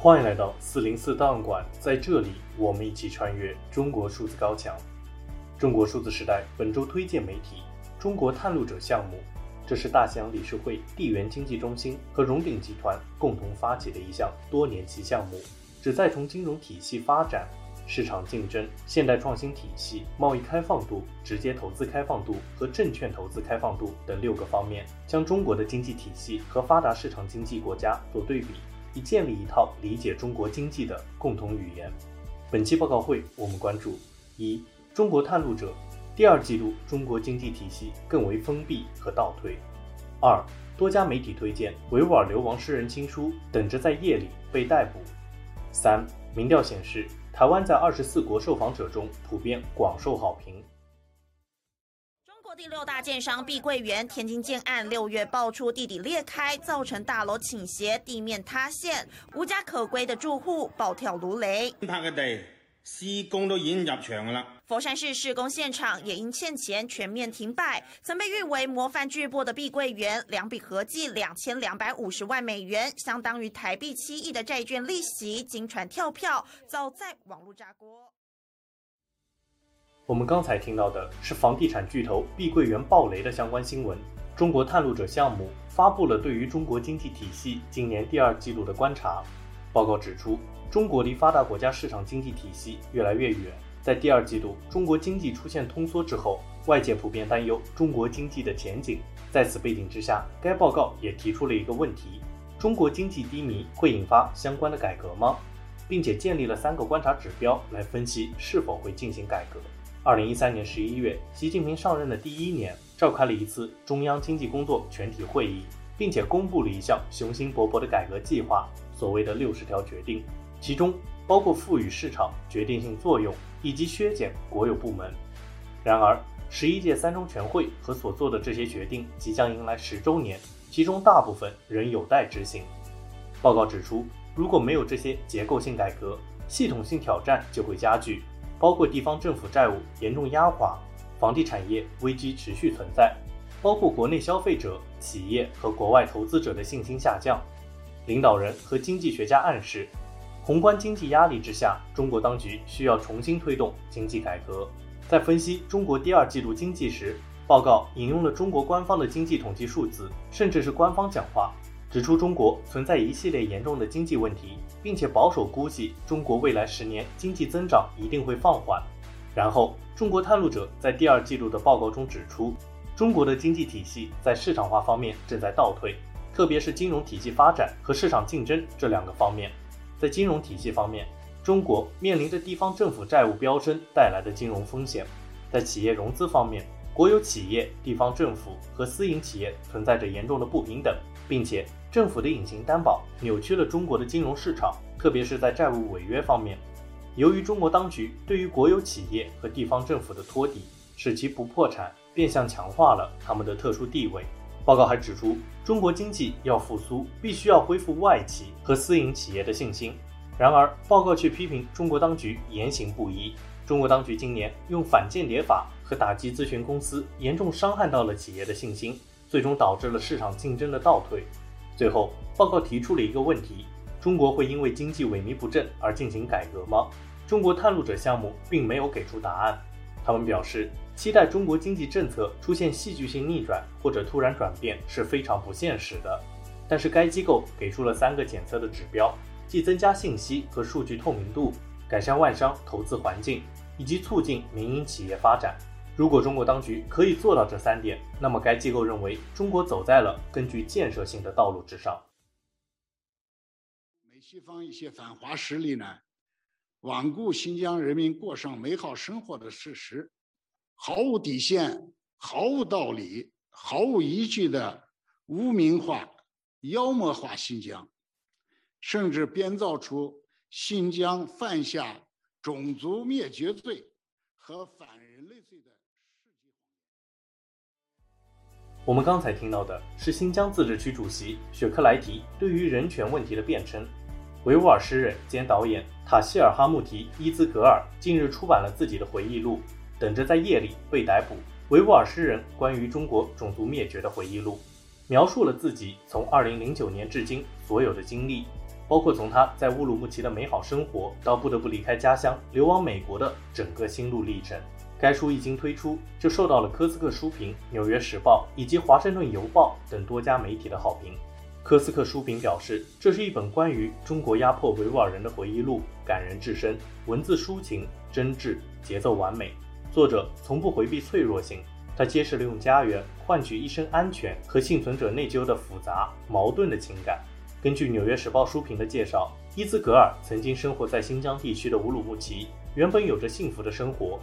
欢迎来到四零四档案馆，在这里，我们一起穿越中国数字高墙。中国数字时代本周推荐媒体：中国探路者项目，这是大西洋理事会地缘经济中心和荣鼎集团共同发起的一项多年期项目，旨在从金融体系发展、市场竞争、现代创新体系、贸易开放度、直接投资开放度和证券投资开放度等六个方面，将中国的经济体系和发达市场经济国家做对比。以建立一套理解中国经济的共同语言。本期报告会，我们关注：一、中国探路者第二季度中国经济体系更为封闭和倒退；二、多家媒体推荐维吾尔流亡诗人亲书等着在夜里被逮捕；三、民调显示台湾在二十四国受访者中普遍广受好评。第六大建商碧桂园天津建案六月爆出地底裂开，造成大楼倾斜、地面塌陷，无家可归的住户暴跳如雷。拍嘅地施工都已经入场了。佛山市施工现场也因欠钱全面停摆。曾被誉为模范巨擘的碧桂园，两笔合计两千两百五十万美元，相当于台币七亿的债券利息，经传跳票，早在网络炸锅。我们刚才听到的是房地产巨头碧桂园暴雷的相关新闻。中国探路者项目发布了对于中国经济体系今年第二季度的观察报告，指出中国离发达国家市场经济体系越来越远。在第二季度，中国经济出现通缩之后，外界普遍担忧中国经济的前景。在此背景之下，该报告也提出了一个问题：中国经济低迷会引发相关的改革吗？并且建立了三个观察指标来分析是否会进行改革。二零一三年十一月，习近平上任的第一年，召开了一次中央经济工作全体会议，并且公布了一项雄心勃勃的改革计划，所谓的六十条决定，其中包括赋予市场决定性作用以及削减国有部门。然而，十一届三中全会和所做的这些决定即将迎来十周年，其中大部分仍有待执行。报告指出，如果没有这些结构性改革，系统性挑战就会加剧。包括地方政府债务严重压垮，房地产业危机持续存在，包括国内消费者、企业和国外投资者的信心下降。领导人和经济学家暗示，宏观经济压力之下，中国当局需要重新推动经济改革。在分析中国第二季度经济时，报告引用了中国官方的经济统计数字，甚至是官方讲话。指出中国存在一系列严重的经济问题，并且保守估计中国未来十年经济增长一定会放缓。然后，中国探路者在第二季度的报告中指出，中国的经济体系在市场化方面正在倒退，特别是金融体系发展和市场竞争这两个方面。在金融体系方面，中国面临着地方政府债务飙升带来的金融风险；在企业融资方面，国有企业、地方政府和私营企业存在着严重的不平等，并且。政府的隐形担保扭曲了中国的金融市场，特别是在债务违约方面。由于中国当局对于国有企业和地方政府的托底，使其不破产，变相强化了他们的特殊地位。报告还指出，中国经济要复苏，必须要恢复外企和私营企业的信心。然而，报告却批评中国当局言行不一。中国当局今年用反间谍法和打击咨询公司，严重伤害到了企业的信心，最终导致了市场竞争的倒退。最后，报告提出了一个问题：中国会因为经济萎靡不振而进行改革吗？中国探路者项目并没有给出答案。他们表示，期待中国经济政策出现戏剧性逆转或者突然转变是非常不现实的。但是该机构给出了三个检测的指标，即增加信息和数据透明度、改善外商投资环境以及促进民营企业发展。如果中国当局可以做到这三点，那么该机构认为中国走在了更具建设性的道路之上。美西方一些反华势力呢，罔顾新疆人民过上美好生活的事实，毫无底线、毫无道理、毫无依据的污名化、妖魔化新疆，甚至编造出新疆犯下种族灭绝罪和反我们刚才听到的是新疆自治区主席雪克莱提对于人权问题的辩称。维吾尔诗人兼导演塔希尔哈木提伊兹格尔近日出版了自己的回忆录《等着在夜里被逮捕：维吾尔诗人关于中国种族灭绝的回忆录》，描述了自己从2009年至今所有的经历。包括从他在乌鲁木齐的美好生活到不得不离开家乡流亡美国的整个心路历程。该书一经推出，就受到了科斯克书评、纽约时报以及华盛顿邮报等多家媒体的好评。科斯克书评表示，这是一本关于中国压迫维吾尔人的回忆录，感人至深，文字抒情、真挚，节奏完美。作者从不回避脆弱性，他揭示了用家园换取一生安全和幸存者内疚的复杂矛盾的情感。根据《纽约时报》书评的介绍，伊兹格尔曾经生活在新疆地区的乌鲁木齐，原本有着幸福的生活。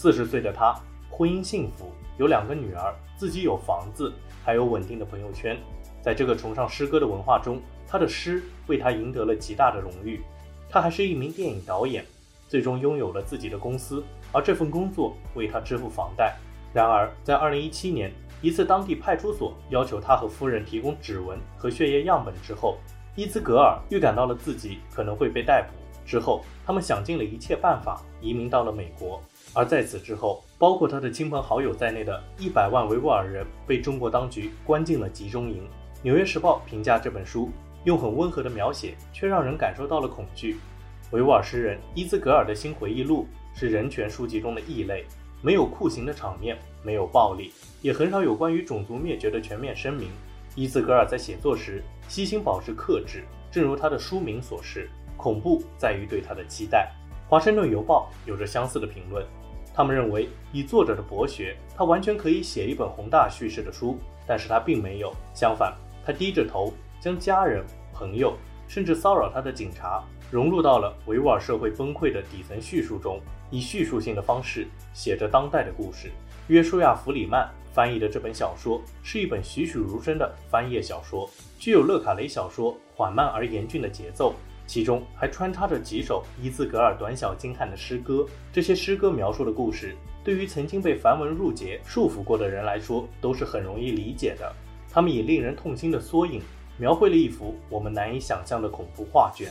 四十岁的他，婚姻幸福，有两个女儿，自己有房子，还有稳定的朋友圈。在这个崇尚诗歌的文化中，他的诗为他赢得了极大的荣誉。他还是一名电影导演，最终拥有了自己的公司，而这份工作为他支付房贷。然而，在二零一七年，一次当地派出所要求他和夫人提供指纹和血液样本之后，伊兹格尔预感到了自己可能会被逮捕。之后，他们想尽了一切办法移民到了美国。而在此之后，包括他的亲朋好友在内的一百万维吾尔人被中国当局关进了集中营。《纽约时报》评价这本书用很温和的描写，却让人感受到了恐惧。维吾尔诗人伊兹格尔的新回忆录是人权书籍中的异类。没有酷刑的场面，没有暴力，也很少有关于种族灭绝的全面声明。伊兹格尔在写作时悉心保持克制，正如他的书名所示，恐怖在于对他的期待。华盛顿邮报有着相似的评论，他们认为以作者的博学，他完全可以写一本宏大叙事的书，但是他并没有。相反，他低着头，将家人、朋友，甚至骚扰他的警察融入到了维吾尔社会崩溃的底层叙述中。以叙述性的方式写着当代的故事。约书亚·弗里曼翻译的这本小说是一本栩栩如生的翻页小说，具有勒卡雷小说缓慢而严峻的节奏，其中还穿插着几首伊兹格尔短小精悍的诗歌。这些诗歌描述的故事，对于曾经被繁文縟节束缚过的人来说，都是很容易理解的。他们以令人痛心的缩影，描绘了一幅我们难以想象的恐怖画卷。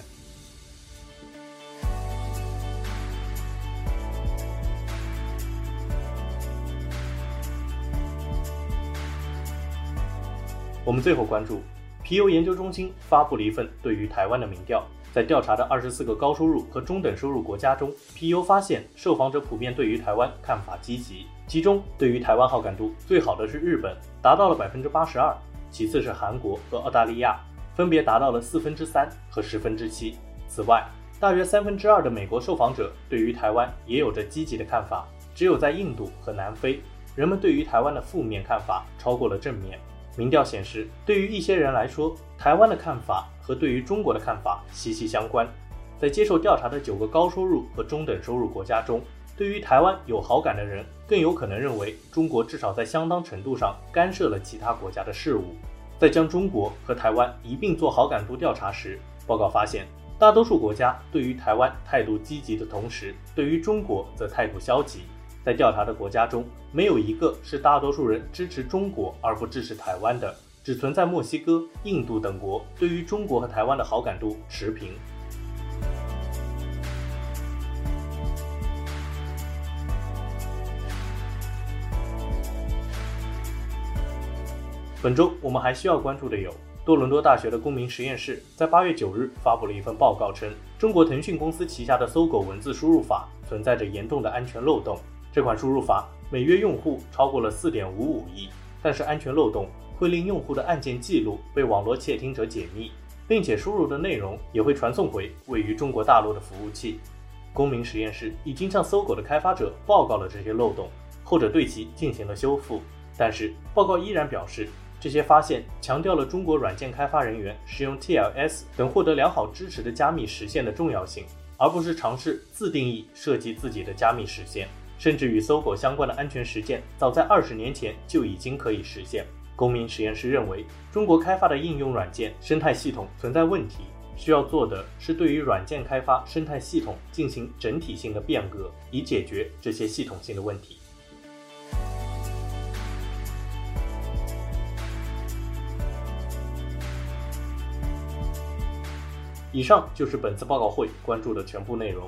我们最后关注，皮尤研究中心发布了一份对于台湾的民调，在调查的二十四个高收入和中等收入国家中，皮尤发现受访者普遍对于台湾看法积极，其中对于台湾好感度最好的是日本，达到了百分之八十二，其次是韩国和澳大利亚，分别达到了四分之三和十分之七。此外，大约三分之二的美国受访者对于台湾也有着积极的看法，只有在印度和南非，人们对于台湾的负面看法超过了正面。民调显示，对于一些人来说，台湾的看法和对于中国的看法息息相关。在接受调查的九个高收入和中等收入国家中，对于台湾有好感的人更有可能认为中国至少在相当程度上干涉了其他国家的事务。在将中国和台湾一并做好感度调查时，报告发现，大多数国家对于台湾态度积极的同时，对于中国则态度消极。在调查的国家中，没有一个是大多数人支持中国而不支持台湾的，只存在墨西哥、印度等国对于中国和台湾的好感度持平。本周我们还需要关注的有，多伦多大学的公民实验室在八月九日发布了一份报告称，中国腾讯公司旗下的搜狗文字输入法存在着严重的安全漏洞。这款输入法每月用户超过了四点五五亿，但是安全漏洞会令用户的按键记录被网络窃听者解密，并且输入的内容也会传送回位于中国大陆的服务器。公民实验室已经向搜狗的开发者报告了这些漏洞，后者对其进行了修复，但是报告依然表示，这些发现强调了中国软件开发人员使用 TLS 等获得良好支持的加密实现的重要性，而不是尝试自定义设计自己的加密实现。甚至与搜狗相关的安全实践，早在二十年前就已经可以实现。公民实验室认为，中国开发的应用软件生态系统存在问题，需要做的是对于软件开发生态系统进行整体性的变革，以解决这些系统性的问题。以上就是本次报告会关注的全部内容。